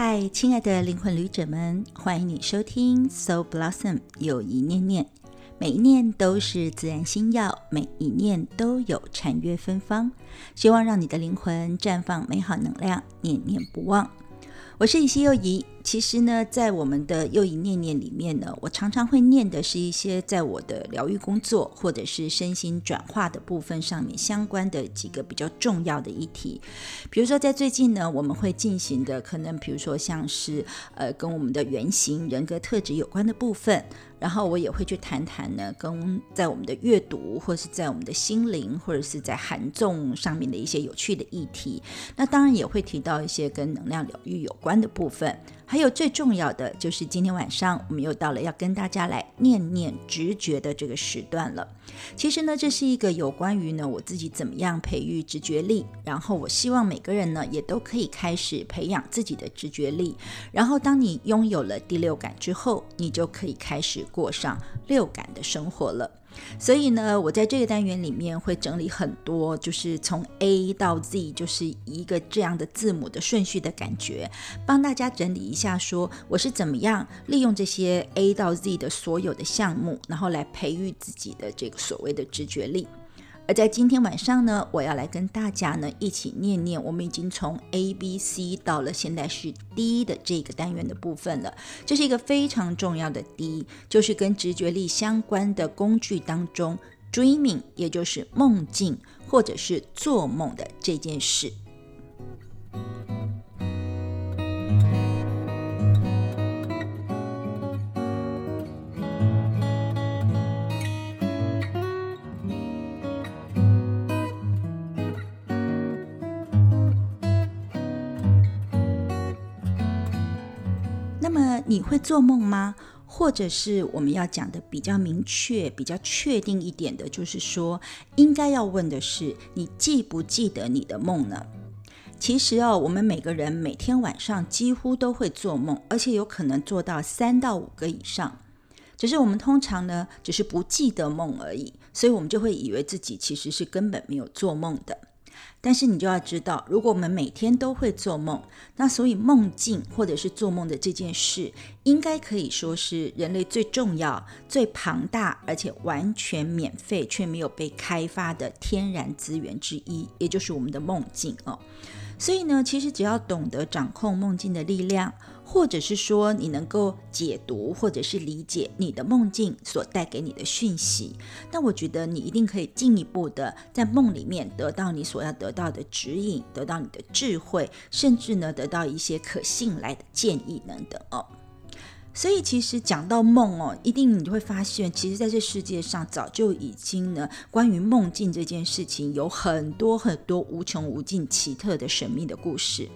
嗨，亲爱的灵魂旅者们，欢迎你收听 Soul Blossom 有一念念，每一念都是自然心药，每一念都有禅悦芬芳，希望让你的灵魂绽放美好能量，念念不忘。我是以西又怡。其实呢，在我们的又一念念里面呢，我常常会念的是一些在我的疗愈工作或者是身心转化的部分上面相关的几个比较重要的议题。比如说，在最近呢，我们会进行的可能，比如说像是呃跟我们的原型人格特质有关的部分，然后我也会去谈谈呢，跟在我们的阅读或者是在我们的心灵或者是在韩重上面的一些有趣的议题。那当然也会提到一些跟能量疗愈有关的部分。还有最重要的就是今天晚上我们又到了要跟大家来念念直觉的这个时段了。其实呢，这是一个有关于呢我自己怎么样培育直觉力，然后我希望每个人呢也都可以开始培养自己的直觉力。然后当你拥有了第六感之后，你就可以开始过上六感的生活了。所以呢，我在这个单元里面会整理很多，就是从 A 到 Z，就是一个这样的字母的顺序的感觉，帮大家整理一下，说我是怎么样利用这些 A 到 Z 的所有的项目，然后来培育自己的这个所谓的直觉力。而在今天晚上呢，我要来跟大家呢一起念念，我们已经从 A、B、C 到了现在是 D 的这个单元的部分了。这是一个非常重要的 D，就是跟直觉力相关的工具当中，dreaming，也就是梦境或者是做梦的这件事。你会做梦吗？或者是我们要讲的比较明确、比较确定一点的，就是说，应该要问的是，你记不记得你的梦呢？其实哦，我们每个人每天晚上几乎都会做梦，而且有可能做到三到五个以上。只是我们通常呢，只是不记得梦而已，所以我们就会以为自己其实是根本没有做梦的。但是你就要知道，如果我们每天都会做梦，那所以梦境或者是做梦的这件事，应该可以说是人类最重要、最庞大，而且完全免费却没有被开发的天然资源之一，也就是我们的梦境哦。所以呢，其实只要懂得掌控梦境的力量，或者是说你能够解读或者是理解你的梦境所带给你的讯息，那我觉得你一定可以进一步的在梦里面得到你所要得到的指引，得到你的智慧，甚至呢得到一些可信赖的建议等等哦。所以其实讲到梦哦，一定你会发现，其实在这世界上早就已经呢，关于梦境这件事情有很多很多无穷无尽、奇特的神秘的故事。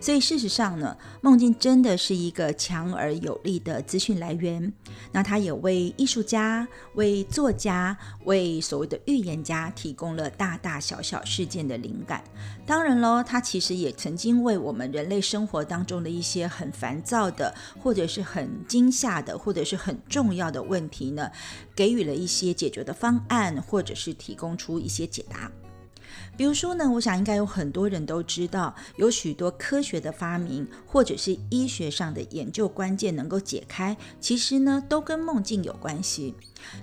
所以事实上呢，梦境真的是一个强而有力的资讯来源。那它也为艺术家、为作家、为所谓的预言家提供了大大小小事件的灵感。当然喽，它其实也曾经为我们人类生活当中的一些很烦躁的，或者是很惊吓的，或者是很重要的问题呢，给予了一些解决的方案，或者是提供出一些解答。比如说呢，我想应该有很多人都知道，有许多科学的发明或者是医学上的研究关键能够解开，其实呢都跟梦境有关系。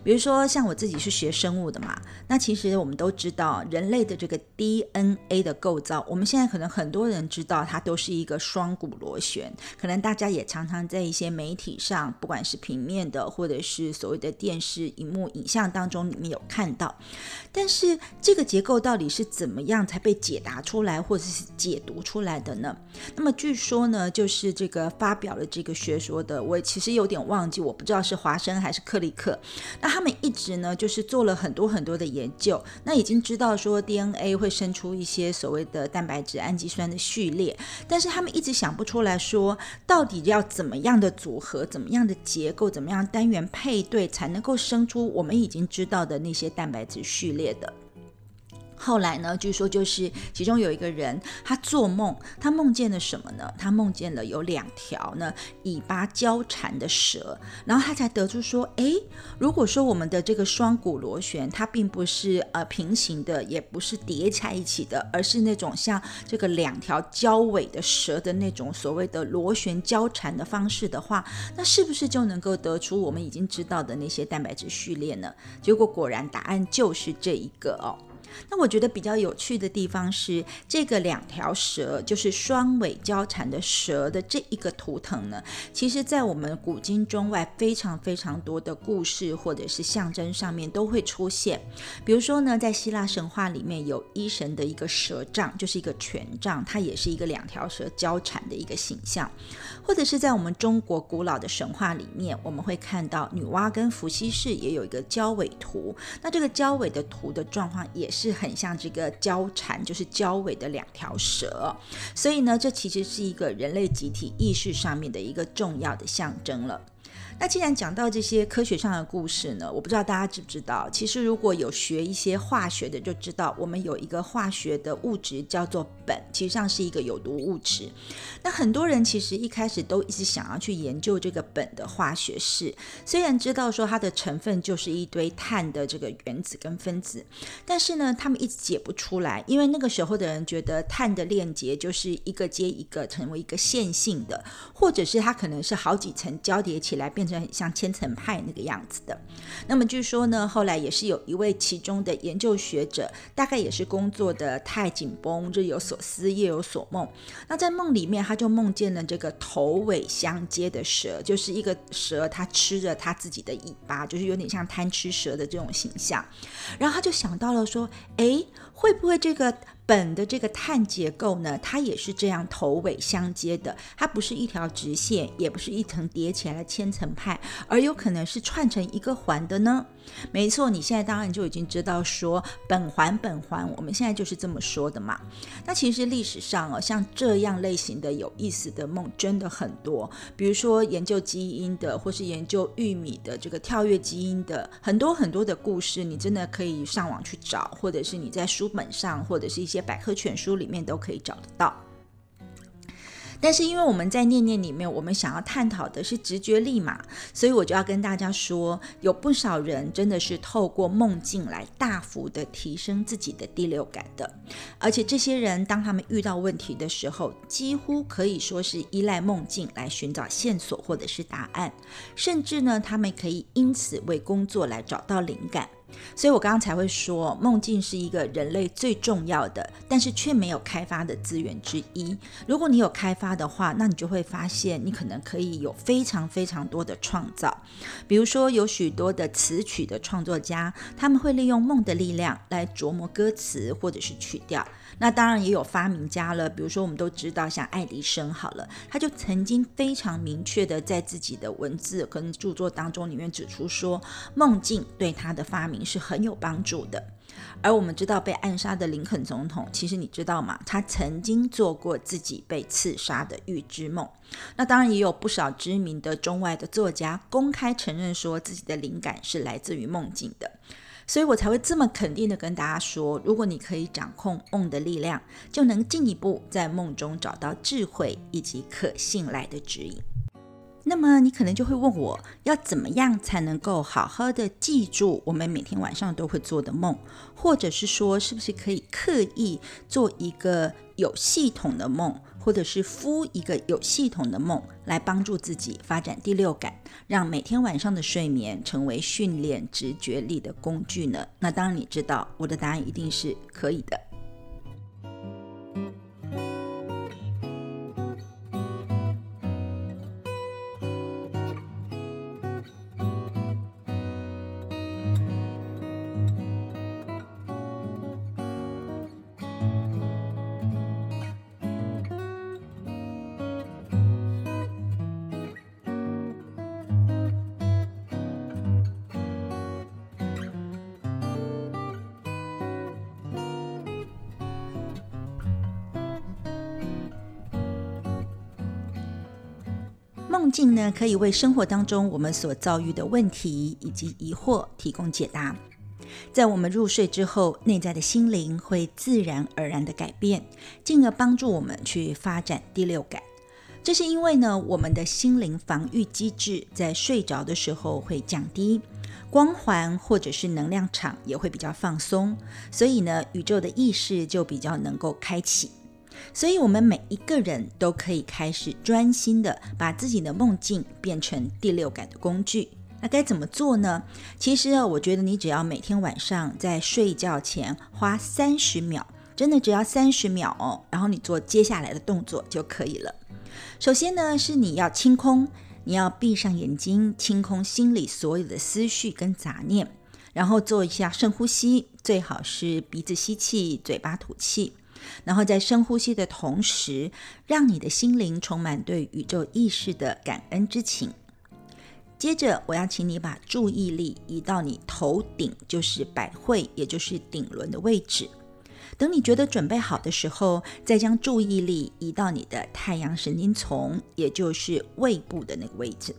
比如说，像我自己是学生物的嘛，那其实我们都知道人类的这个 DNA 的构造，我们现在可能很多人知道它都是一个双股螺旋，可能大家也常常在一些媒体上，不管是平面的或者是所谓的电视荧幕影像当中里面有看到。但是这个结构到底是怎么样才被解答出来或者是解读出来的呢？那么据说呢，就是这个发表了这个学说的，我其实有点忘记，我不知道是华生还是克利克。那他们一直呢，就是做了很多很多的研究，那已经知道说 DNA 会生出一些所谓的蛋白质氨基酸的序列，但是他们一直想不出来说，到底要怎么样的组合，怎么样的结构，怎么样单元配对，才能够生出我们已经知道的那些蛋白质序列的。后来呢？据说就是其中有一个人，他做梦，他梦见了什么呢？他梦见了有两条呢尾巴交缠的蛇，然后他才得出说：诶，如果说我们的这个双股螺旋，它并不是呃平行的，也不是叠在一起的，而是那种像这个两条交尾的蛇的那种所谓的螺旋交缠的方式的话，那是不是就能够得出我们已经知道的那些蛋白质序列呢？结果果然答案就是这一个哦。那我觉得比较有趣的地方是，这个两条蛇就是双尾交缠的蛇的这一个图腾呢，其实在我们古今中外非常非常多的故事或者是象征上面都会出现。比如说呢，在希腊神话里面有医神的一个蛇杖，就是一个权杖，它也是一个两条蛇交缠的一个形象。或者是在我们中国古老的神话里面，我们会看到女娲跟伏羲氏也有一个交尾图。那这个交尾的图的状况也是很像这个交缠，就是交尾的两条蛇。所以呢，这其实是一个人类集体意识上面的一个重要的象征了。那既然讲到这些科学上的故事呢，我不知道大家知不知道，其实如果有学一些化学的，就知道我们有一个化学的物质叫做苯，其实上是一个有毒物质。那很多人其实一开始都一直想要去研究这个苯的化学式，虽然知道说它的成分就是一堆碳的这个原子跟分子，但是呢，他们一直解不出来，因为那个时候的人觉得碳的链接就是一个接一个成为一个线性的，或者是它可能是好几层交叠起来变。很像千层派那个样子的。那么据说呢，后来也是有一位其中的研究学者，大概也是工作的太紧绷，日有所思，夜有所梦。那在梦里面，他就梦见了这个头尾相接的蛇，就是一个蛇，它吃着它自己的尾巴，就是有点像贪吃蛇的这种形象。然后他就想到了说，哎，会不会这个？苯的这个碳结构呢，它也是这样头尾相接的，它不是一条直线，也不是一层叠起来的千层派，而有可能是串成一个环的呢。没错，你现在当然就已经知道说苯环苯环，我们现在就是这么说的嘛。那其实历史上哦，像这样类型的有意思的梦真的很多，比如说研究基因的，或是研究玉米的这个跳跃基因的，很多很多的故事，你真的可以上网去找，或者是你在书本上，或者是一些百科全书里面都可以找得到。但是因为我们在念念里面，我们想要探讨的是直觉力嘛，所以我就要跟大家说，有不少人真的是透过梦境来大幅的提升自己的第六感的，而且这些人当他们遇到问题的时候，几乎可以说是依赖梦境来寻找线索或者是答案，甚至呢，他们可以因此为工作来找到灵感。所以我刚刚才会说，梦境是一个人类最重要的，但是却没有开发的资源之一。如果你有开发的话，那你就会发现，你可能可以有非常非常多的创造。比如说，有许多的词曲的创作家，他们会利用梦的力量来琢磨歌词或者是曲调。那当然也有发明家了，比如说我们都知道，像爱迪生好了，他就曾经非常明确的在自己的文字跟著作当中里面指出说，梦境对他的发明是很有帮助的。而我们知道被暗杀的林肯总统，其实你知道吗？他曾经做过自己被刺杀的预知梦。那当然也有不少知名的中外的作家公开承认说自己的灵感是来自于梦境的。所以我才会这么肯定的跟大家说，如果你可以掌控梦的力量，就能进一步在梦中找到智慧以及可信赖的指引。那么你可能就会问我，要怎么样才能够好好的记住我们每天晚上都会做的梦，或者是说，是不是可以刻意做一个有系统的梦？或者是敷一个有系统的梦，来帮助自己发展第六感，让每天晚上的睡眠成为训练直觉力的工具呢？那当然，你知道我的答案一定是可以的。呢，可以为生活当中我们所遭遇的问题以及疑惑提供解答。在我们入睡之后，内在的心灵会自然而然的改变，进而帮助我们去发展第六感。这是因为呢，我们的心灵防御机制在睡着的时候会降低，光环或者是能量场也会比较放松，所以呢，宇宙的意识就比较能够开启。所以，我们每一个人都可以开始专心的把自己的梦境变成第六感的工具。那该怎么做呢？其实啊，我觉得你只要每天晚上在睡觉前花三十秒，真的只要三十秒哦，然后你做接下来的动作就可以了。首先呢，是你要清空，你要闭上眼睛，清空心里所有的思绪跟杂念，然后做一下深呼吸，最好是鼻子吸气，嘴巴吐气。然后在深呼吸的同时，让你的心灵充满对宇宙意识的感恩之情。接着，我要请你把注意力移到你头顶，就是百会，也就是顶轮的位置。等你觉得准备好的时候，再将注意力移到你的太阳神经丛，也就是胃部的那个位置。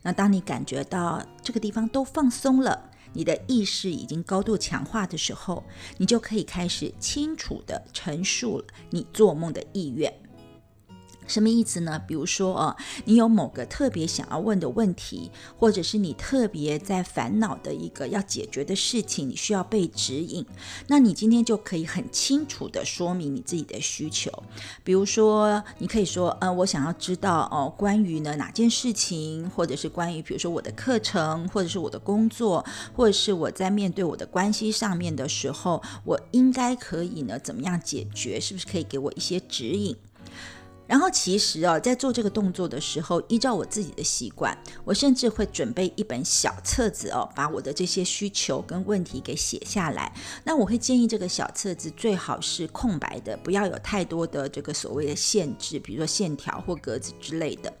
那当你感觉到这个地方都放松了，你的意识已经高度强化的时候，你就可以开始清楚的陈述了你做梦的意愿。什么意思呢？比如说呃，你有某个特别想要问的问题，或者是你特别在烦恼的一个要解决的事情，你需要被指引，那你今天就可以很清楚的说明你自己的需求。比如说，你可以说，呃，我想要知道哦，关于呢哪件事情，或者是关于比如说我的课程，或者是我的工作，或者是我在面对我的关系上面的时候，我应该可以呢怎么样解决？是不是可以给我一些指引？然后其实哦，在做这个动作的时候，依照我自己的习惯，我甚至会准备一本小册子哦，把我的这些需求跟问题给写下来。那我会建议这个小册子最好是空白的，不要有太多的这个所谓的限制，比如说线条或格子之类的。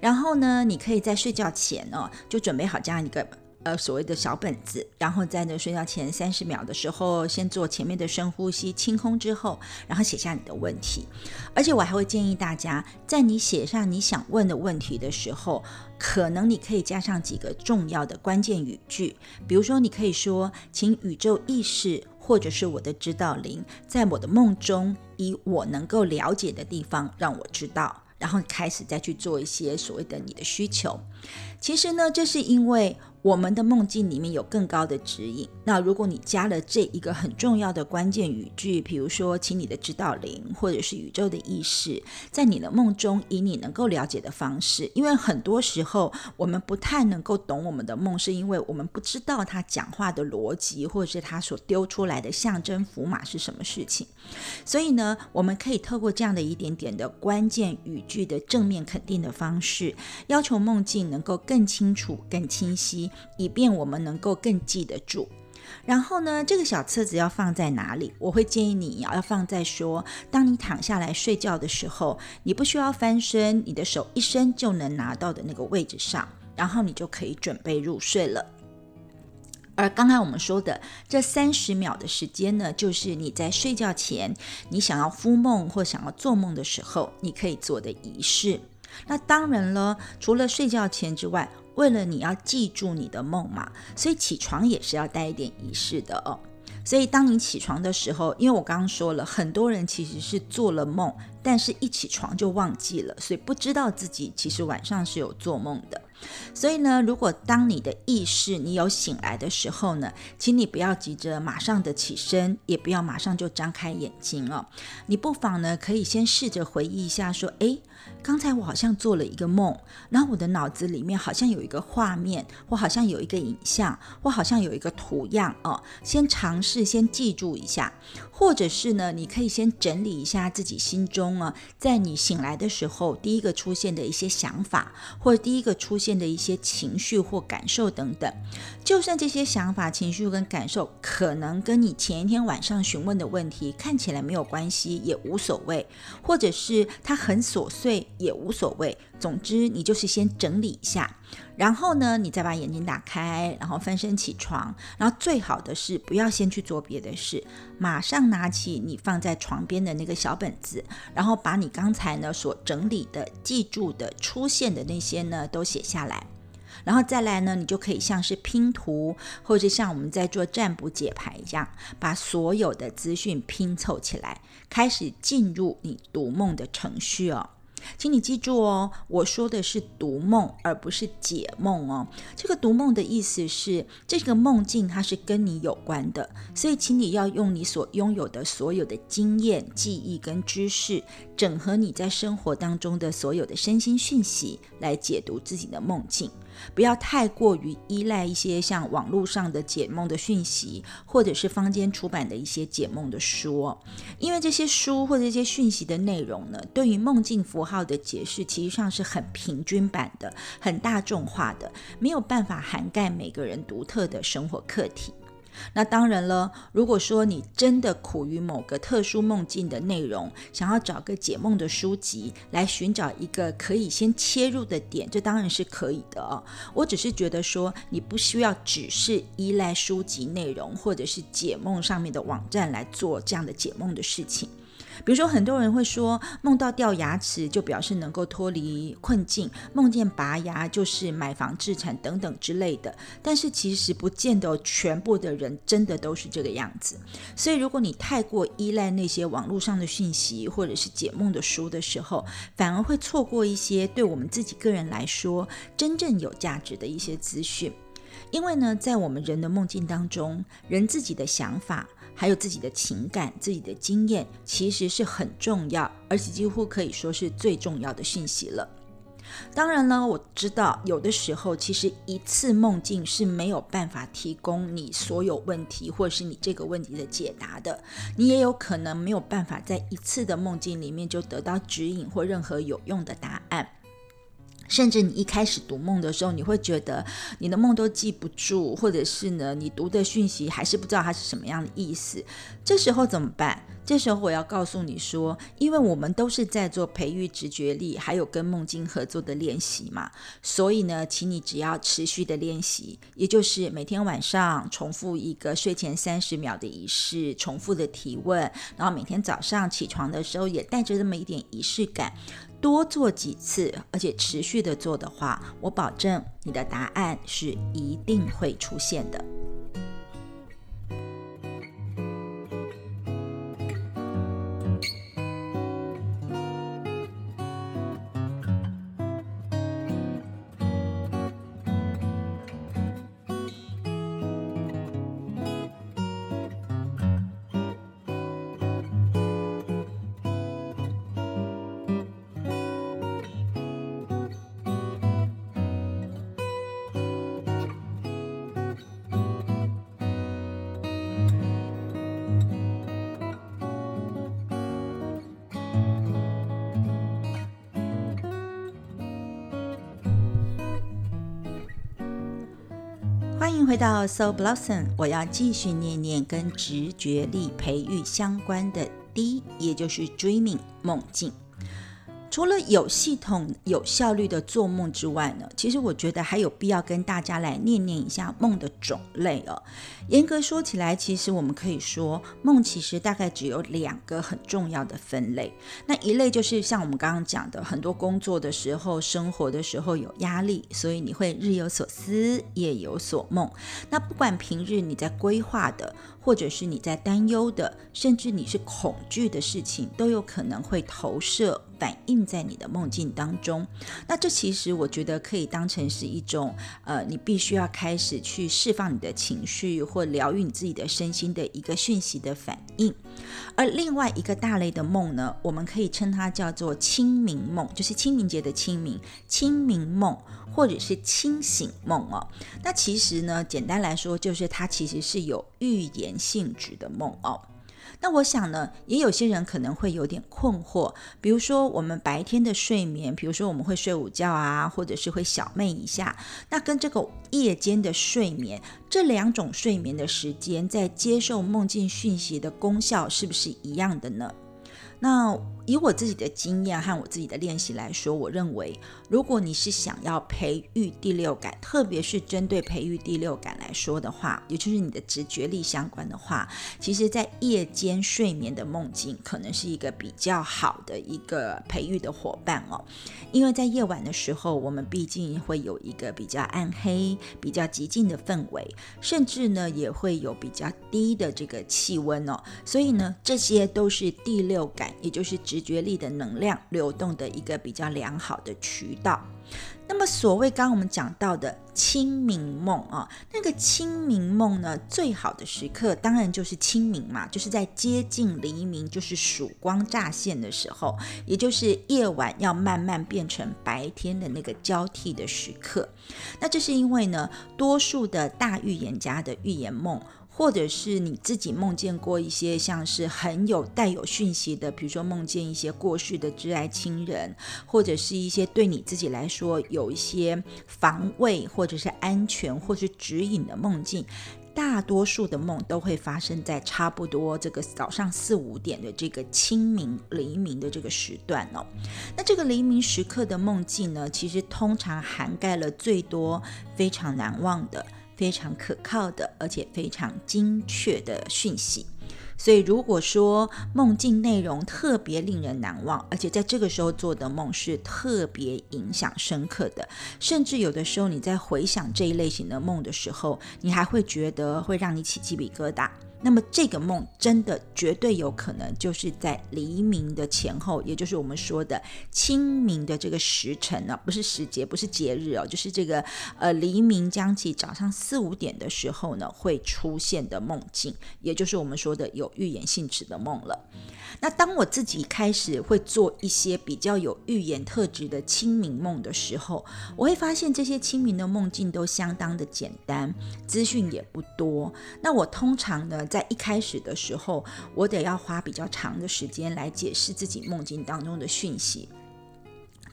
然后呢，你可以在睡觉前哦，就准备好这样一个。呃，所谓的小本子，然后在那睡觉前三十秒的时候，先做前面的深呼吸，清空之后，然后写下你的问题。而且我还会建议大家，在你写上你想问的问题的时候，可能你可以加上几个重要的关键语句，比如说你可以说，请宇宙意识或者是我的指导灵，在我的梦中，以我能够了解的地方让我知道，然后开始再去做一些所谓的你的需求。其实呢，这是因为。我们的梦境里面有更高的指引。那如果你加了这一个很重要的关键语句，比如说，请你的指导灵或者是宇宙的意识，在你的梦中以你能够了解的方式，因为很多时候我们不太能够懂我们的梦，是因为我们不知道他讲话的逻辑，或者是他所丢出来的象征符码是什么事情。所以呢，我们可以透过这样的一点点的关键语句的正面肯定的方式，要求梦境能够更清楚、更清晰。以便我们能够更记得住。然后呢，这个小册子要放在哪里？我会建议你要放在说，当你躺下来睡觉的时候，你不需要翻身，你的手一伸就能拿到的那个位置上，然后你就可以准备入睡了。而刚才我们说的这三十秒的时间呢，就是你在睡觉前，你想要敷梦或想要做梦的时候，你可以做的仪式。那当然了，除了睡觉前之外，为了你要记住你的梦嘛，所以起床也是要带一点仪式的哦。所以当你起床的时候，因为我刚刚说了，很多人其实是做了梦，但是一起床就忘记了，所以不知道自己其实晚上是有做梦的。所以呢，如果当你的意识你有醒来的时候呢，请你不要急着马上的起身，也不要马上就张开眼睛哦。你不妨呢，可以先试着回忆一下，说，诶。刚才我好像做了一个梦，然后我的脑子里面好像有一个画面，或好像有一个影像，或好像有一个图样哦。先尝试先记住一下，或者是呢，你可以先整理一下自己心中啊，在你醒来的时候第一个出现的一些想法，或者第一个出现的一些情绪或感受等等。就算这些想法、情绪跟感受可能跟你前一天晚上询问的问题看起来没有关系，也无所谓，或者是它很琐碎。也无所谓，总之你就是先整理一下，然后呢，你再把眼睛打开，然后翻身起床，然后最好的是不要先去做别的事，马上拿起你放在床边的那个小本子，然后把你刚才呢所整理的、记住的、出现的那些呢都写下来。然后再来呢，你就可以像是拼图，或者像我们在做占卜解牌一样，把所有的资讯拼凑起来，开始进入你读梦的程序哦。请你记住哦，我说的是读梦，而不是解梦哦。这个读梦的意思是，这个梦境它是跟你有关的，所以请你要用你所拥有的所有的经验、记忆跟知识，整合你在生活当中的所有的身心讯息，来解读自己的梦境。不要太过于依赖一些像网络上的解梦的讯息，或者是坊间出版的一些解梦的书，因为这些书或者这些讯息的内容呢，对于梦境符号的解释，其实上是很平均版的、很大众化的，没有办法涵盖每个人独特的生活课题。那当然了，如果说你真的苦于某个特殊梦境的内容，想要找个解梦的书籍来寻找一个可以先切入的点，这当然是可以的哦。我只是觉得说，你不需要只是依赖书籍内容或者是解梦上面的网站来做这样的解梦的事情。比如说，很多人会说梦到掉牙齿就表示能够脱离困境，梦见拔牙就是买房置产等等之类的。但是其实不见得全部的人真的都是这个样子。所以如果你太过依赖那些网络上的讯息或者是解梦的书的时候，反而会错过一些对我们自己个人来说真正有价值的一些资讯。因为呢，在我们人的梦境当中，人自己的想法。还有自己的情感、自己的经验，其实是很重要，而且几乎可以说是最重要的讯息了。当然了，我知道有的时候，其实一次梦境是没有办法提供你所有问题，或是你这个问题的解答的。你也有可能没有办法在一次的梦境里面就得到指引或任何有用的答案。甚至你一开始读梦的时候，你会觉得你的梦都记不住，或者是呢，你读的讯息还是不知道它是什么样的意思。这时候怎么办？这时候我要告诉你说，因为我们都是在做培育直觉力，还有跟梦境合作的练习嘛，所以呢，请你只要持续的练习，也就是每天晚上重复一个睡前三十秒的仪式，重复的提问，然后每天早上起床的时候也带着这么一点仪式感。多做几次，而且持续的做的话，我保证你的答案是一定会出现的。回到 So Blossom，我要继续念念跟直觉力培育相关的 D，也就是 Dreaming 梦境。除了有系统、有效率的做梦之外呢，其实我觉得还有必要跟大家来念念一下梦的种类哦。严格说起来，其实我们可以说梦其实大概只有两个很重要的分类。那一类就是像我们刚刚讲的，很多工作的时候、生活的时候有压力，所以你会日有所思、夜有所梦。那不管平日你在规划的，或者是你在担忧的，甚至你是恐惧的事情，都有可能会投射。反映在你的梦境当中，那这其实我觉得可以当成是一种，呃，你必须要开始去释放你的情绪或疗愈你自己的身心的一个讯息的反应。而另外一个大类的梦呢，我们可以称它叫做清明梦，就是清明节的清明，清明梦或者是清醒梦哦。那其实呢，简单来说，就是它其实是有预言性质的梦哦。那我想呢，也有些人可能会有点困惑，比如说我们白天的睡眠，比如说我们会睡午觉啊，或者是会小寐一下，那跟这个夜间的睡眠，这两种睡眠的时间，在接受梦境讯息的功效是不是一样的呢？那以我自己的经验和我自己的练习来说，我认为，如果你是想要培育第六感，特别是针对培育第六感来说的话，也就是你的直觉力相关的话，其实，在夜间睡眠的梦境可能是一个比较好的一个培育的伙伴哦。因为在夜晚的时候，我们毕竟会有一个比较暗黑、比较寂静的氛围，甚至呢也会有比较低的这个气温哦。所以呢，这些都是第六感，也就是。直觉力的能量流动的一个比较良好的渠道。那么，所谓刚刚我们讲到的清明梦啊，那个清明梦呢，最好的时刻当然就是清明嘛，就是在接近黎明，就是曙光乍现的时候，也就是夜晚要慢慢变成白天的那个交替的时刻。那这是因为呢，多数的大预言家的预言梦。或者是你自己梦见过一些像是很有带有讯息的，比如说梦见一些过世的挚爱亲人，或者是一些对你自己来说有一些防卫或者是安全或是指引的梦境，大多数的梦都会发生在差不多这个早上四五点的这个清明黎明的这个时段哦。那这个黎明时刻的梦境呢，其实通常涵盖了最多非常难忘的。非常可靠的，而且非常精确的讯息。所以，如果说梦境内容特别令人难忘，而且在这个时候做的梦是特别影响深刻的，甚至有的时候你在回想这一类型的梦的时候，你还会觉得会让你起鸡皮疙瘩。那么这个梦真的绝对有可能就是在黎明的前后，也就是我们说的清明的这个时辰呢，不是时节，不是节日哦，就是这个呃黎明将起，早上四五点的时候呢会出现的梦境，也就是我们说的有预言性质的梦了。那当我自己开始会做一些比较有预言特质的清明梦的时候，我会发现这些清明的梦境都相当的简单，资讯也不多。那我通常呢，在一开始的时候，我得要花比较长的时间来解释自己梦境当中的讯息。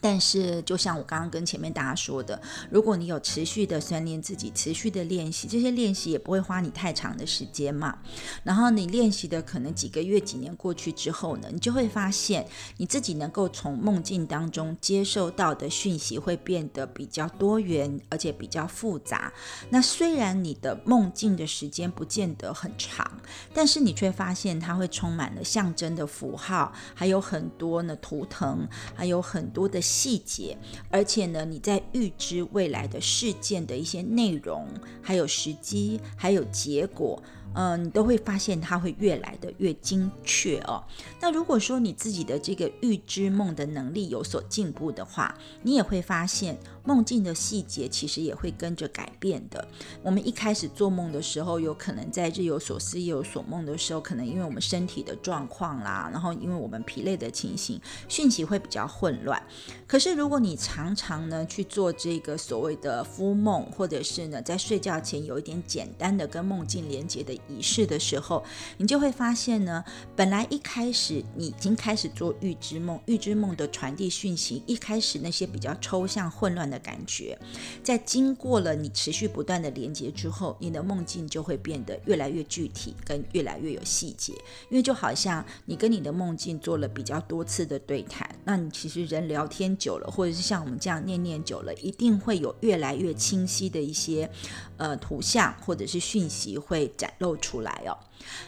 但是，就像我刚刚跟前面大家说的，如果你有持续的训练自己，持续的练习，这些练习也不会花你太长的时间嘛。然后你练习的可能几个月、几年过去之后呢，你就会发现你自己能够从梦境当中接受到的讯息会变得比较多元，而且比较复杂。那虽然你的梦境的时间不见得很长，但是你却发现它会充满了象征的符号，还有很多呢图腾，还有很多的。细节，而且呢，你在预知未来的事件的一些内容，还有时机，还有结果。嗯，你都会发现它会越来的越精确哦。那如果说你自己的这个预知梦的能力有所进步的话，你也会发现梦境的细节其实也会跟着改变的。我们一开始做梦的时候，有可能在日有所思夜有所梦的时候，可能因为我们身体的状况啦，然后因为我们疲累的情形，讯息会比较混乱。可是如果你常常呢去做这个所谓的敷梦，或者是呢在睡觉前有一点简单的跟梦境连接的。仪式的时候，你就会发现呢，本来一开始你已经开始做预知梦，预知梦的传递讯息，一开始那些比较抽象混乱的感觉，在经过了你持续不断的连接之后，你的梦境就会变得越来越具体，跟越来越有细节。因为就好像你跟你的梦境做了比较多次的对谈，那你其实人聊天久了，或者是像我们这样念念久了，一定会有越来越清晰的一些呃图像或者是讯息会展露。出来哦，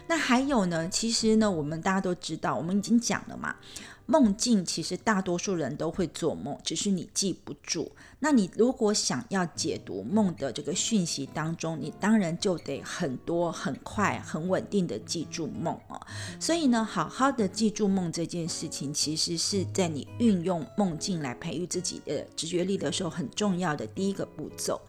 那还有呢？其实呢，我们大家都知道，我们已经讲了嘛。梦境其实大多数人都会做梦，只是你记不住。那你如果想要解读梦的这个讯息当中，你当然就得很多、很快、很稳定的记住梦哦。所以呢，好好的记住梦这件事情，其实是在你运用梦境来培育自己的直觉力的时候很重要的第一个步骤。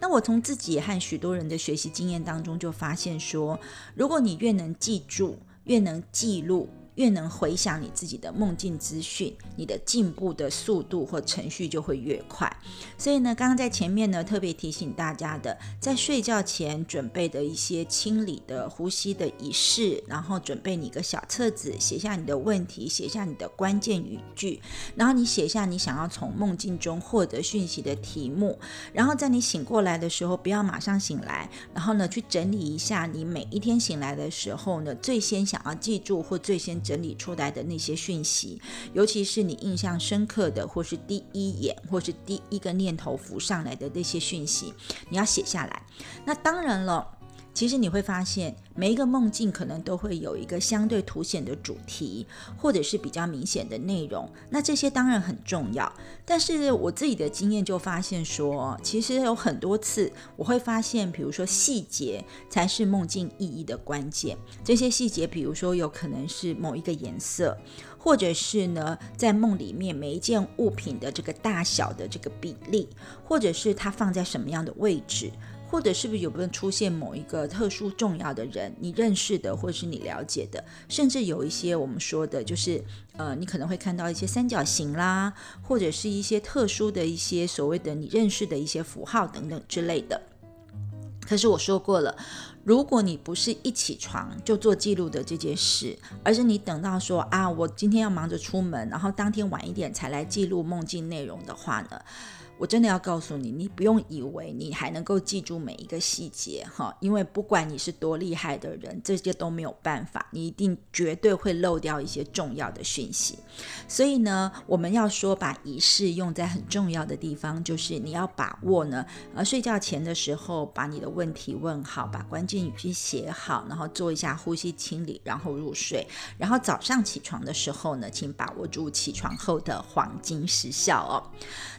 那我从自己和许多人的学习经验当中就发现说，如果你越能记住，越能记录。越能回想你自己的梦境资讯，你的进步的速度或程序就会越快。所以呢，刚刚在前面呢特别提醒大家的，在睡觉前准备的一些清理的呼吸的仪式，然后准备你一个小册子，写下你的问题，写下你的关键语句，然后你写下你想要从梦境中获得讯息的题目，然后在你醒过来的时候，不要马上醒来，然后呢去整理一下你每一天醒来的时候呢，最先想要记住或最先。整理出来的那些讯息，尤其是你印象深刻的，或是第一眼，或是第一个念头浮上来的那些讯息，你要写下来。那当然了。其实你会发现，每一个梦境可能都会有一个相对凸显的主题，或者是比较明显的内容。那这些当然很重要，但是我自己的经验就发现说，其实有很多次我会发现，比如说细节才是梦境意义的关键。这些细节，比如说有可能是某一个颜色，或者是呢，在梦里面每一件物品的这个大小的这个比例，或者是它放在什么样的位置。或者是不是有没有出现某一个特殊重要的人，你认识的或者是你了解的，甚至有一些我们说的，就是呃，你可能会看到一些三角形啦，或者是一些特殊的一些所谓的你认识的一些符号等等之类的。可是我说过了，如果你不是一起床就做记录的这件事，而是你等到说啊，我今天要忙着出门，然后当天晚一点才来记录梦境内容的话呢？我真的要告诉你，你不用以为你还能够记住每一个细节哈，因为不管你是多厉害的人，这些都没有办法，你一定绝对会漏掉一些重要的讯息。所以呢，我们要说把仪式用在很重要的地方，就是你要把握呢，呃，睡觉前的时候把你的问题问好，把关键语句写好，然后做一下呼吸清理，然后入睡。然后早上起床的时候呢，请把握住起床后的黄金时效哦。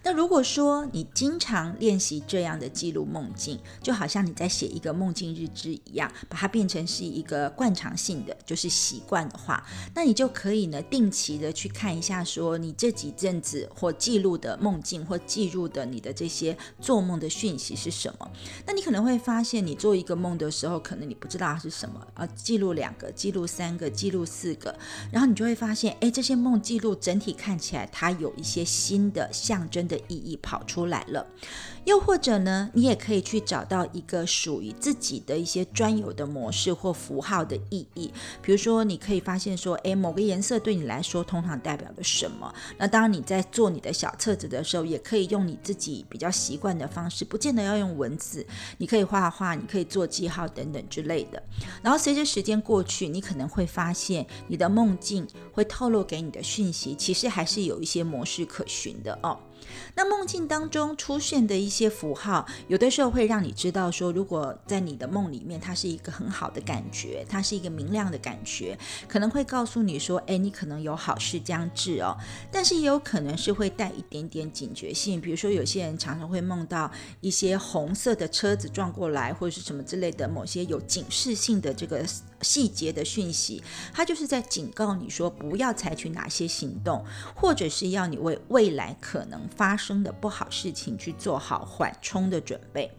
那如果说你经常练习这样的记录梦境，就好像你在写一个梦境日志一样，把它变成是一个惯常性的，就是习惯的话，那你就可以呢定期的去看一下，说你这几阵子或记录的梦境或记录的你的这些做梦的讯息是什么。那你可能会发现，你做一个梦的时候，可能你不知道它是什么啊，记录两个，记录三个，记录四个，然后你就会发现，哎，这些梦记录整体看起来它有一些新的象征的意义跑。出来了。又或者呢，你也可以去找到一个属于自己的一些专有的模式或符号的意义。比如说，你可以发现说，诶，某个颜色对你来说通常代表了什么？那当然，你在做你的小册子的时候，也可以用你自己比较习惯的方式，不见得要用文字，你可以画画，你可以做记号等等之类的。然后随着时间过去，你可能会发现，你的梦境会透露给你的讯息，其实还是有一些模式可循的哦。那梦境当中出现的一些符号，有的时候会让你知道说，如果在你的梦里面，它是一个很好的感觉，它是一个明亮的感觉，可能会告诉你说，哎，你可能有好事将至哦。但是也有可能是会带一点点警觉性，比如说有些人常常会梦到一些红色的车子撞过来，或者是什么之类的，某些有警示性的这个。细节的讯息，它就是在警告你说不要采取哪些行动，或者是要你为未来可能发生的不好事情去做好缓冲的准备。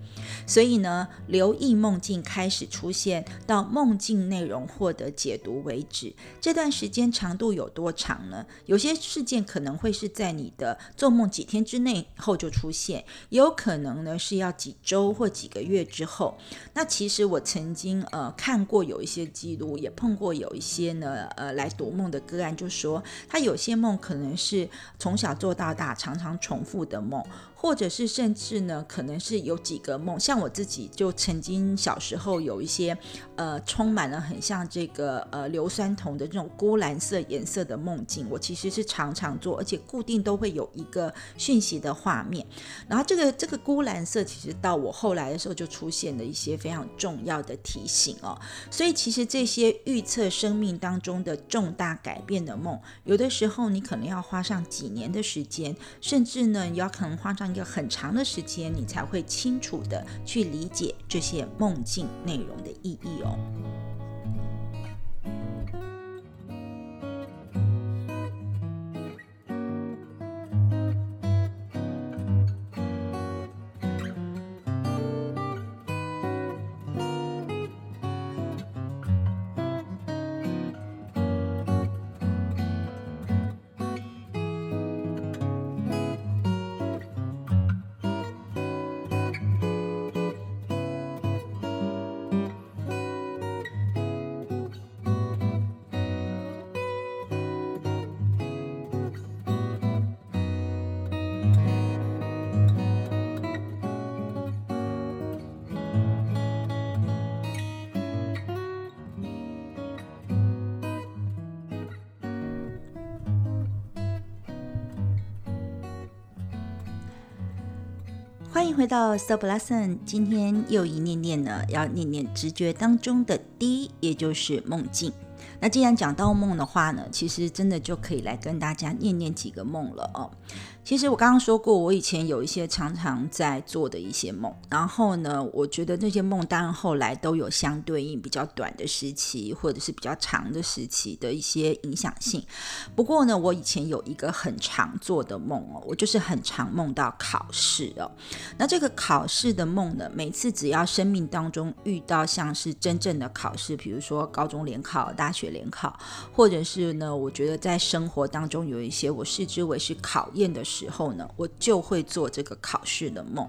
所以呢，留意梦境开始出现到梦境内容获得解读为止，这段时间长度有多长呢？有些事件可能会是在你的做梦几天之内后就出现，也有可能呢是要几周或几个月之后。那其实我曾经呃看过有一些。记录也碰过有一些呢，呃，来读梦的个案，就说他有些梦可能是从小做到大，常常重复的梦。或者是甚至呢，可能是有几个梦，像我自己就曾经小时候有一些，呃，充满了很像这个呃硫酸铜的这种钴蓝色颜色的梦境，我其实是常常做，而且固定都会有一个讯息的画面。然后这个这个钴蓝色其实到我后来的时候就出现了一些非常重要的提醒哦。所以其实这些预测生命当中的重大改变的梦，有的时候你可能要花上几年的时间，甚至呢，你要可能花上。要很长的时间，你才会清楚的去理解这些梦境内容的意义哦。回到 Sub Lesson，今天又一念念呢，要念念直觉当中的第一，也就是梦境。那既然讲到梦的话呢，其实真的就可以来跟大家念念几个梦了哦。其实我刚刚说过，我以前有一些常常在做的一些梦，然后呢，我觉得那些梦当然后来都有相对应比较短的时期，或者是比较长的时期的一些影响性。不过呢，我以前有一个很常做的梦哦，我就是很常梦到考试哦。那这个考试的梦呢，每次只要生命当中遇到像是真正的考试，比如说高中联考、大学联考，或者是呢，我觉得在生活当中有一些我视之为是考验的。时候呢，我就会做这个考试的梦，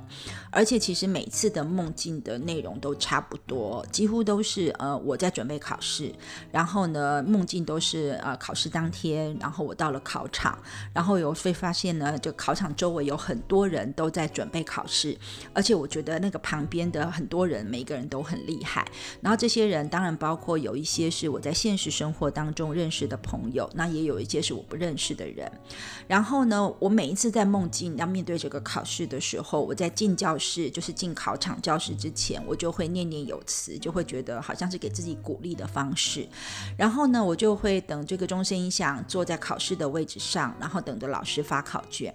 而且其实每次的梦境的内容都差不多，几乎都是呃我在准备考试，然后呢梦境都是呃考试当天，然后我到了考场，然后有会发现呢，就考场周围有很多人都在准备考试，而且我觉得那个旁边的很多人每个人都很厉害，然后这些人当然包括有一些是我在现实生活当中认识的朋友，那也有一些是我不认识的人，然后呢我每一次在梦境要面对这个考试的时候，我在进教室，就是进考场教室之前，我就会念念有词，就会觉得好像是给自己鼓励的方式。然后呢，我就会等这个钟声音响，坐在考试的位置上，然后等着老师发考卷。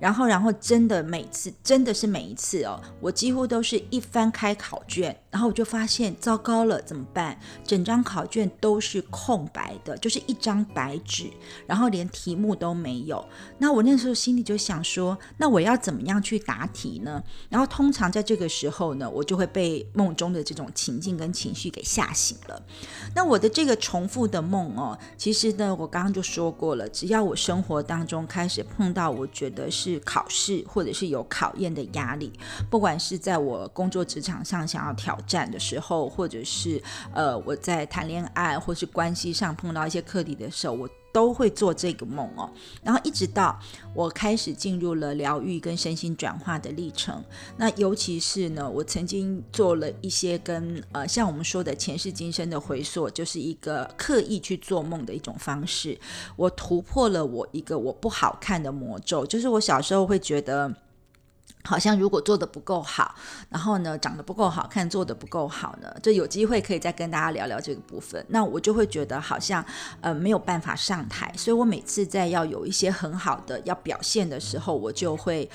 然后，然后真的每次，真的是每一次哦，我几乎都是一翻开考卷，然后我就发现糟糕了，怎么办？整张考卷都是空白的，就是一张白纸，然后连题目都没有。那我那时候心里就想说，那我要怎么样去答题呢？然后通常在这个时候呢，我就会被梦中的这种情境跟情绪给吓醒了。那我的这个重复的梦哦，其实呢，我刚刚就说过了，只要我生活当中开始碰到，我觉得是。考试，或者是有考验的压力，不管是在我工作职场上想要挑战的时候，或者是呃我在谈恋爱或是关系上碰到一些课题的时候，我都会做这个梦哦。然后一直到我开始进入了疗愈跟身心转化的历程，那尤其是呢，我曾经做了一些跟呃像我们说的前世今生的回溯，就是一个刻意去做梦的一种方式。我突破了我一个我不好看的魔咒，就是我小时候会觉得。好像如果做的不够好，然后呢长得不够好看，做的不够好呢，就有机会可以再跟大家聊聊这个部分。那我就会觉得好像呃没有办法上台，所以我每次在要有一些很好的要表现的时候，我就会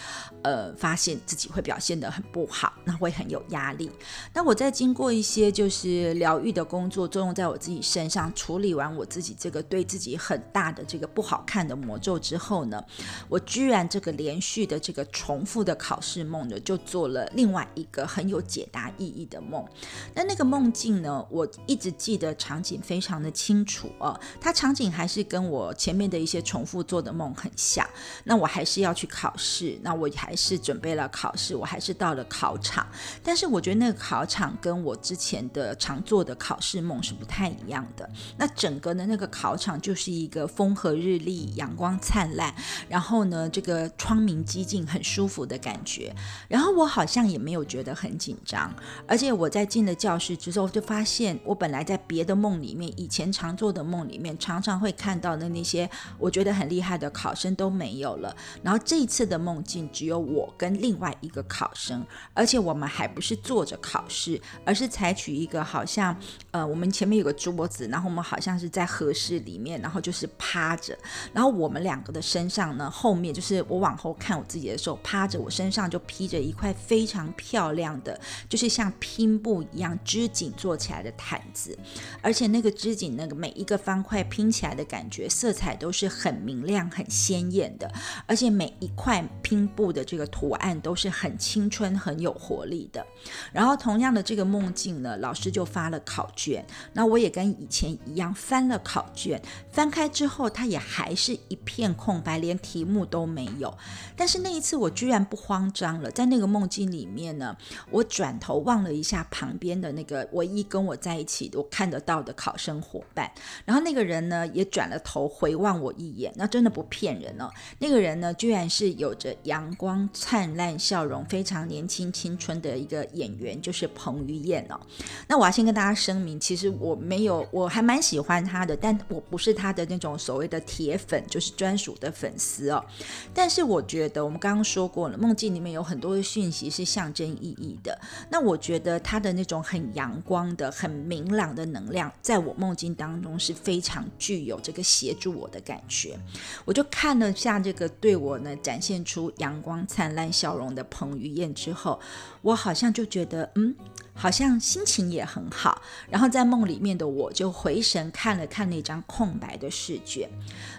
呃发现自己会表现的很不好，那会很有压力。那我在经过一些就是疗愈的工作作用在我自己身上，处理完我自己这个对自己很大的这个不好看的魔咒之后呢，我居然这个连续的这个重复的考。考试梦的就做了另外一个很有解答意义的梦，那那个梦境呢，我一直记得场景非常的清楚哦，它场景还是跟我前面的一些重复做的梦很像。那我还是要去考试，那我还是准备了考试，我还是到了考场，但是我觉得那个考场跟我之前的常做的考试梦是不太一样的。那整个的那个考场就是一个风和日丽、阳光灿烂，然后呢，这个窗明几净、很舒服的感。觉，然后我好像也没有觉得很紧张，而且我在进了教室之后，就发现我本来在别的梦里面，以前常做的梦里面，常常会看到的那些我觉得很厉害的考生都没有了。然后这一次的梦境只有我跟另外一个考生，而且我们还不是坐着考试，而是采取一个好像呃，我们前面有个桌子，然后我们好像是在合适里面，然后就是趴着，然后我们两个的身上呢，后面就是我往后看我自己的时候，趴着我身。上上就披着一块非常漂亮的，就是像拼布一样织锦做起来的毯子，而且那个织锦那个每一个方块拼起来的感觉，色彩都是很明亮、很鲜艳的，而且每一块拼布的这个图案都是很青春、很有活力的。然后同样的这个梦境呢，老师就发了考卷，那我也跟以前一样翻了考卷，翻开之后它也还是一片空白，连题目都没有。但是那一次我居然不慌。慌张了，在那个梦境里面呢，我转头望了一下旁边的那个唯一跟我在一起我看得到的考生伙伴，然后那个人呢也转了头回望我一眼，那真的不骗人哦，那个人呢居然是有着阳光灿烂笑容、非常年轻青春的一个演员，就是彭于晏哦。那我要先跟大家声明，其实我没有，我还蛮喜欢他的，但我不是他的那种所谓的铁粉，就是专属的粉丝哦。但是我觉得我们刚刚说过了，梦境。里面有很多的讯息是象征意义的。那我觉得它的那种很阳光的、很明朗的能量，在我梦境当中是非常具有这个协助我的感觉。我就看了下这个对我呢展现出阳光灿烂笑容的彭于晏之后，我好像就觉得，嗯。好像心情也很好，然后在梦里面的我就回神看了看那张空白的试卷，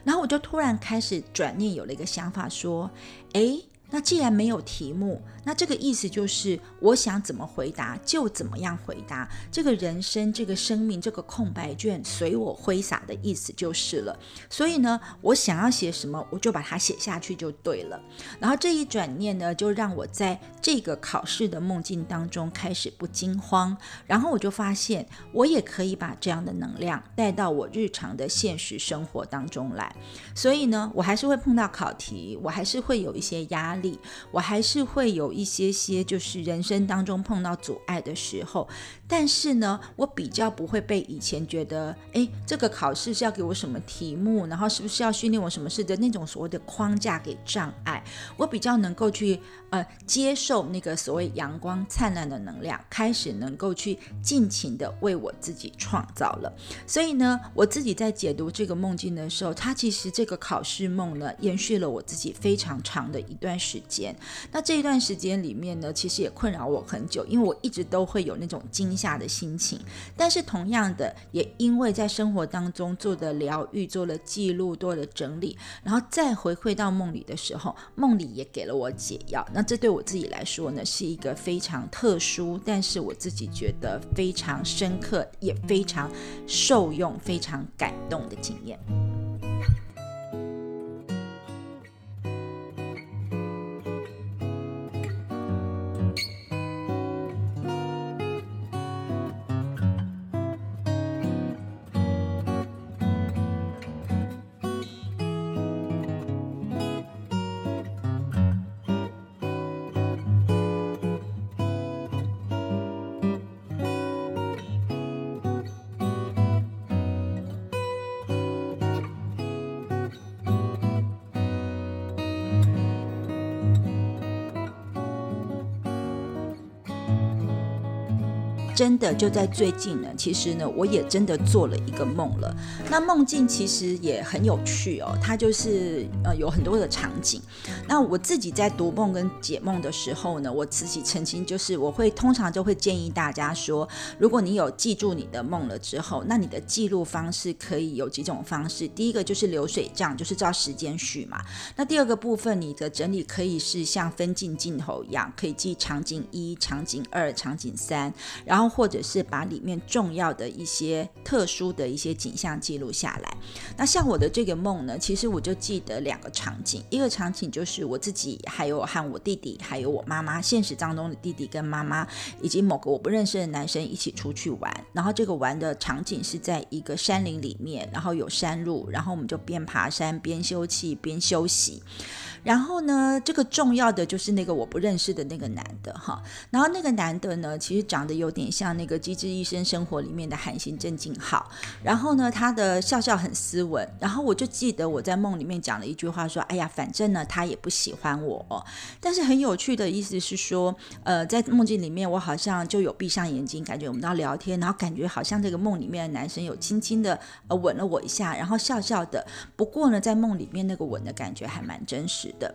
然后我就突然开始转念，有了一个想法，说：“诶。那既然没有题目，那这个意思就是我想怎么回答就怎么样回答。这个人生、这个生命、这个空白卷随我挥洒的意思就是了。所以呢，我想要写什么，我就把它写下去就对了。然后这一转念呢，就让我在这个考试的梦境当中开始不惊慌。然后我就发现，我也可以把这样的能量带到我日常的现实生活当中来。所以呢，我还是会碰到考题，我还是会有一些压。力，我还是会有一些些，就是人生当中碰到阻碍的时候，但是呢，我比较不会被以前觉得，哎，这个考试是要给我什么题目，然后是不是要训练我什么事的那种所谓的框架给障碍，我比较能够去呃接受那个所谓阳光灿烂的能量，开始能够去尽情的为我自己创造了。所以呢，我自己在解读这个梦境的时候，它其实这个考试梦呢，延续了我自己非常长的一段。时间，那这一段时间里面呢，其实也困扰我很久，因为我一直都会有那种惊吓的心情。但是同样的，也因为在生活当中做的疗愈、做了记录、做了整理，然后再回馈到梦里的时候，梦里也给了我解药。那这对我自己来说呢，是一个非常特殊，但是我自己觉得非常深刻，也非常受用、非常感动的经验。真的就在最近呢，其实呢，我也真的做了一个梦了。那梦境其实也很有趣哦，它就是呃有很多的场景。那我自己在读梦跟解梦的时候呢，我自己曾经就是我会通常就会建议大家说，如果你有记住你的梦了之后，那你的记录方式可以有几种方式。第一个就是流水账，就是照时间序嘛。那第二个部分，你的整理可以是像分镜镜头一样，可以记场景一、场景二、场景三，然后。或者是把里面重要的一些特殊的一些景象记录下来。那像我的这个梦呢，其实我就记得两个场景，一个场景就是我自己，还有和我弟弟，还有我妈妈，现实当中的弟弟跟妈妈，以及某个我不认识的男生一起出去玩。然后这个玩的场景是在一个山林里面，然后有山路，然后我们就边爬山边休憩边休息。然后呢，这个重要的就是那个我不认识的那个男的哈。然后那个男的呢，其实长得有点像那个《机智医生生活》里面的韩信郑敬浩。然后呢，他的笑笑很斯文。然后我就记得我在梦里面讲了一句话，说：“哎呀，反正呢，他也不喜欢我。”但是很有趣的意思是说，呃，在梦境里面，我好像就有闭上眼睛，感觉我们要聊天，然后感觉好像这个梦里面的男生有轻轻的吻了我一下，然后笑笑的。不过呢，在梦里面那个吻的感觉还蛮真实。的。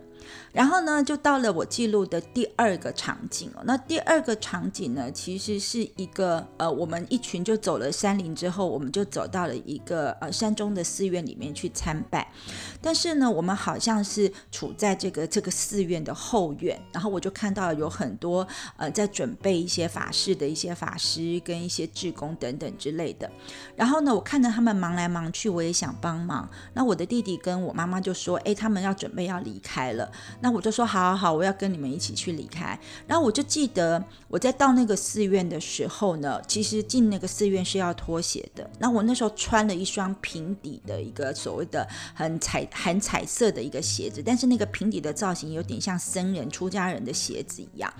然后呢，就到了我记录的第二个场景哦。那第二个场景呢，其实是一个呃，我们一群就走了山林之后，我们就走到了一个呃山中的寺院里面去参拜。但是呢，我们好像是处在这个这个寺院的后院，然后我就看到有很多呃在准备一些法事的一些法师跟一些志工等等之类的。然后呢，我看着他们忙来忙去，我也想帮忙。那我的弟弟跟我妈妈就说：“哎，他们要准备要离开了。”那我就说好好好，我要跟你们一起去离开。然后我就记得我在到那个寺院的时候呢，其实进那个寺院是要脱鞋的。那我那时候穿了一双平底的一个所谓的很彩很彩色的一个鞋子，但是那个平底的造型有点像僧人出家人的鞋子一样。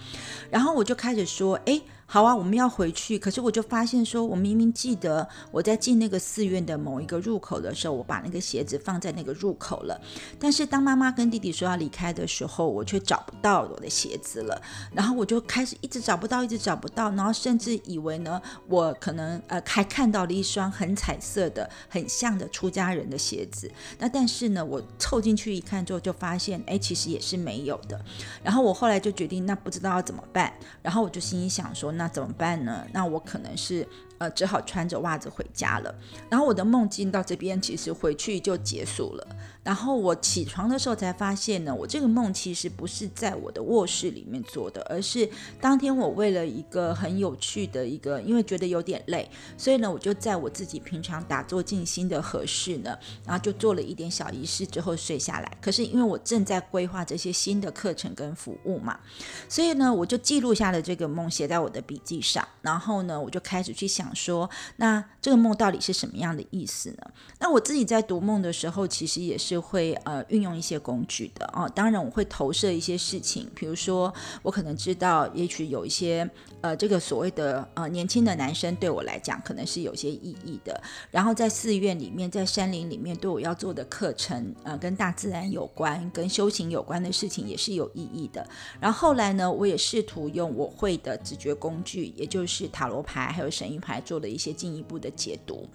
然后我就开始说，哎。好啊，我们要回去。可是我就发现，说我明明记得我在进那个寺院的某一个入口的时候，我把那个鞋子放在那个入口了。但是当妈妈跟弟弟说要离开的时候，我却找不到我的鞋子了。然后我就开始一直找不到，一直找不到。然后甚至以为呢，我可能呃还看到了一双很彩色的、很像的出家人的鞋子。那但是呢，我凑进去一看之后，就发现哎，其实也是没有的。然后我后来就决定，那不知道要怎么办。然后我就心里想说。那怎么办呢？那我可能是。呃，只好穿着袜子回家了。然后我的梦境到这边，其实回去就结束了。然后我起床的时候才发现呢，我这个梦其实不是在我的卧室里面做的，而是当天我为了一个很有趣的一个，因为觉得有点累，所以呢，我就在我自己平常打坐静心的合适呢，然后就做了一点小仪式之后睡下来。可是因为我正在规划这些新的课程跟服务嘛，所以呢，我就记录下了这个梦，写在我的笔记上。然后呢，我就开始去想。说那这个梦到底是什么样的意思呢？那我自己在读梦的时候，其实也是是会呃运用一些工具的哦。当然我会投射一些事情，比如说我可能知道，也许有一些呃这个所谓的呃年轻的男生对我来讲可能是有些意义的。然后在寺院里面，在山林里面对我要做的课程，呃跟大自然有关、跟修行有关的事情也是有意义的。然后后来呢，我也试图用我会的直觉工具，也就是塔罗牌还有神谕牌。做了一些进一步的解读，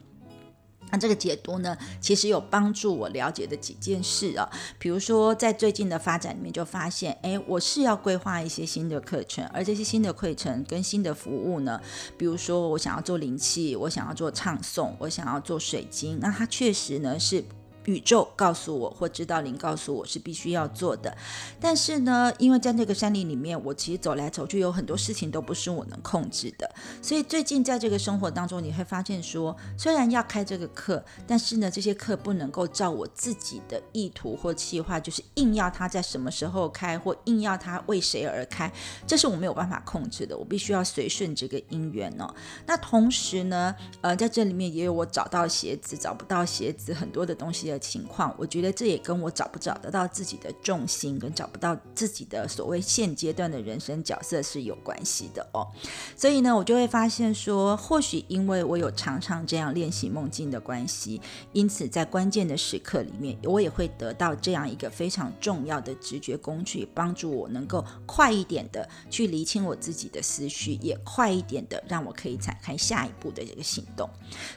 那这个解读呢，其实有帮助我了解的几件事啊，比如说在最近的发展里面就发现，哎，我是要规划一些新的课程，而这些新的课程跟新的服务呢，比如说我想要做灵气，我想要做唱诵，我想要做水晶，那它确实呢是。宇宙告诉我，或指导灵告诉我是必须要做的，但是呢，因为在那个山林里面，我其实走来走去，有很多事情都不是我能控制的。所以最近在这个生活当中，你会发现说，虽然要开这个课，但是呢，这些课不能够照我自己的意图或计划，就是硬要他在什么时候开，或硬要他为谁而开，这是我没有办法控制的。我必须要随顺这个因缘哦。那同时呢，呃，在这里面也有我找到鞋子，找不到鞋子，很多的东西。情况，我觉得这也跟我找不找得到自己的重心，跟找不到自己的所谓现阶段的人生角色是有关系的哦。所以呢，我就会发现说，或许因为我有常常这样练习梦境的关系，因此在关键的时刻里面，我也会得到这样一个非常重要的直觉工具，帮助我能够快一点的去理清我自己的思绪，也快一点的让我可以展开下一步的这个行动。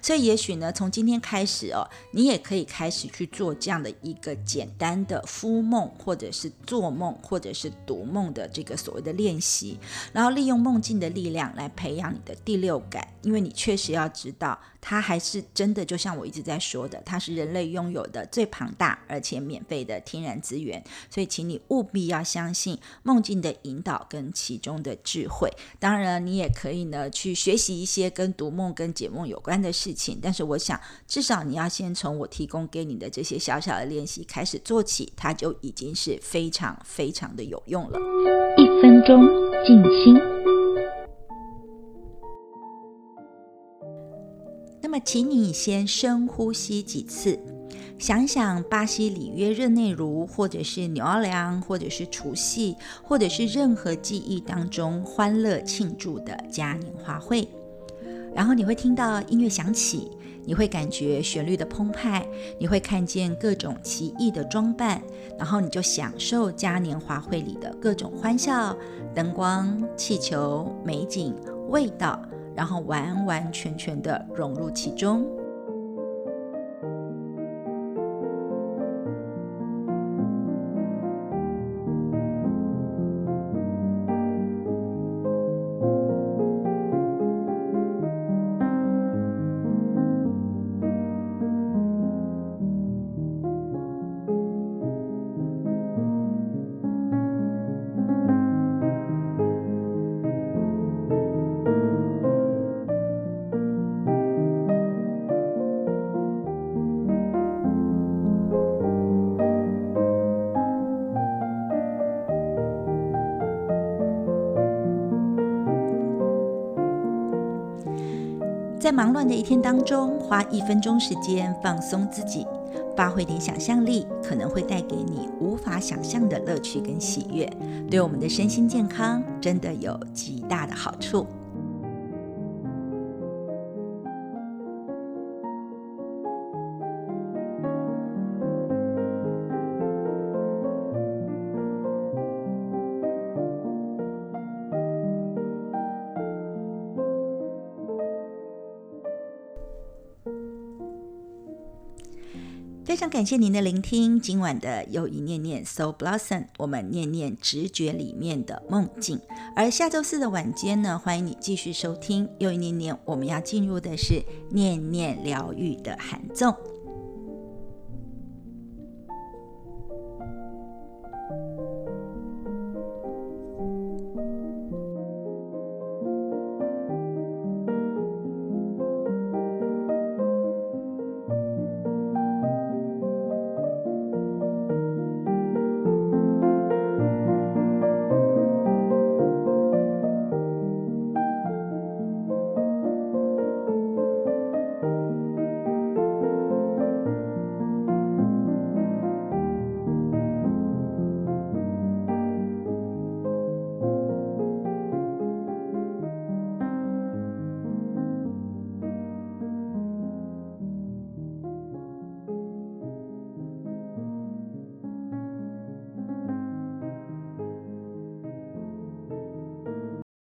所以，也许呢，从今天开始哦，你也可以开始。去做这样的一个简单的敷梦，或者是做梦，或者是读梦的这个所谓的练习，然后利用梦境的力量来培养你的第六感，因为你确实要知道，它还是真的，就像我一直在说的，它是人类拥有的最庞大而且免费的天然资源，所以请你务必要相信梦境的引导跟其中的智慧。当然，你也可以呢去学习一些跟读梦跟解梦有关的事情，但是我想，至少你要先从我提供给你。的这些小小的练习开始做起，它就已经是非常非常的有用了。一分钟静心。那么，请你先深呼吸几次，想想巴西里约热内卢，或者是纽奥良，或者是除夕，或者是任何记忆当中欢乐庆祝的嘉年华会，然后你会听到音乐响起。你会感觉旋律的澎湃，你会看见各种奇异的装扮，然后你就享受嘉年华会里的各种欢笑、灯光、气球、美景、味道，然后完完全全的融入其中。忙乱的一天当中，花一分钟时间放松自己，发挥点想象力，可能会带给你无法想象的乐趣跟喜悦，对我们的身心健康真的有极大的好处。非常感谢您的聆听，今晚的又一念念 Soul Blossom，我们念念直觉里面的梦境。而下周四的晚间呢，欢迎你继续收听又一念念，我们要进入的是念念疗愈的寒粽。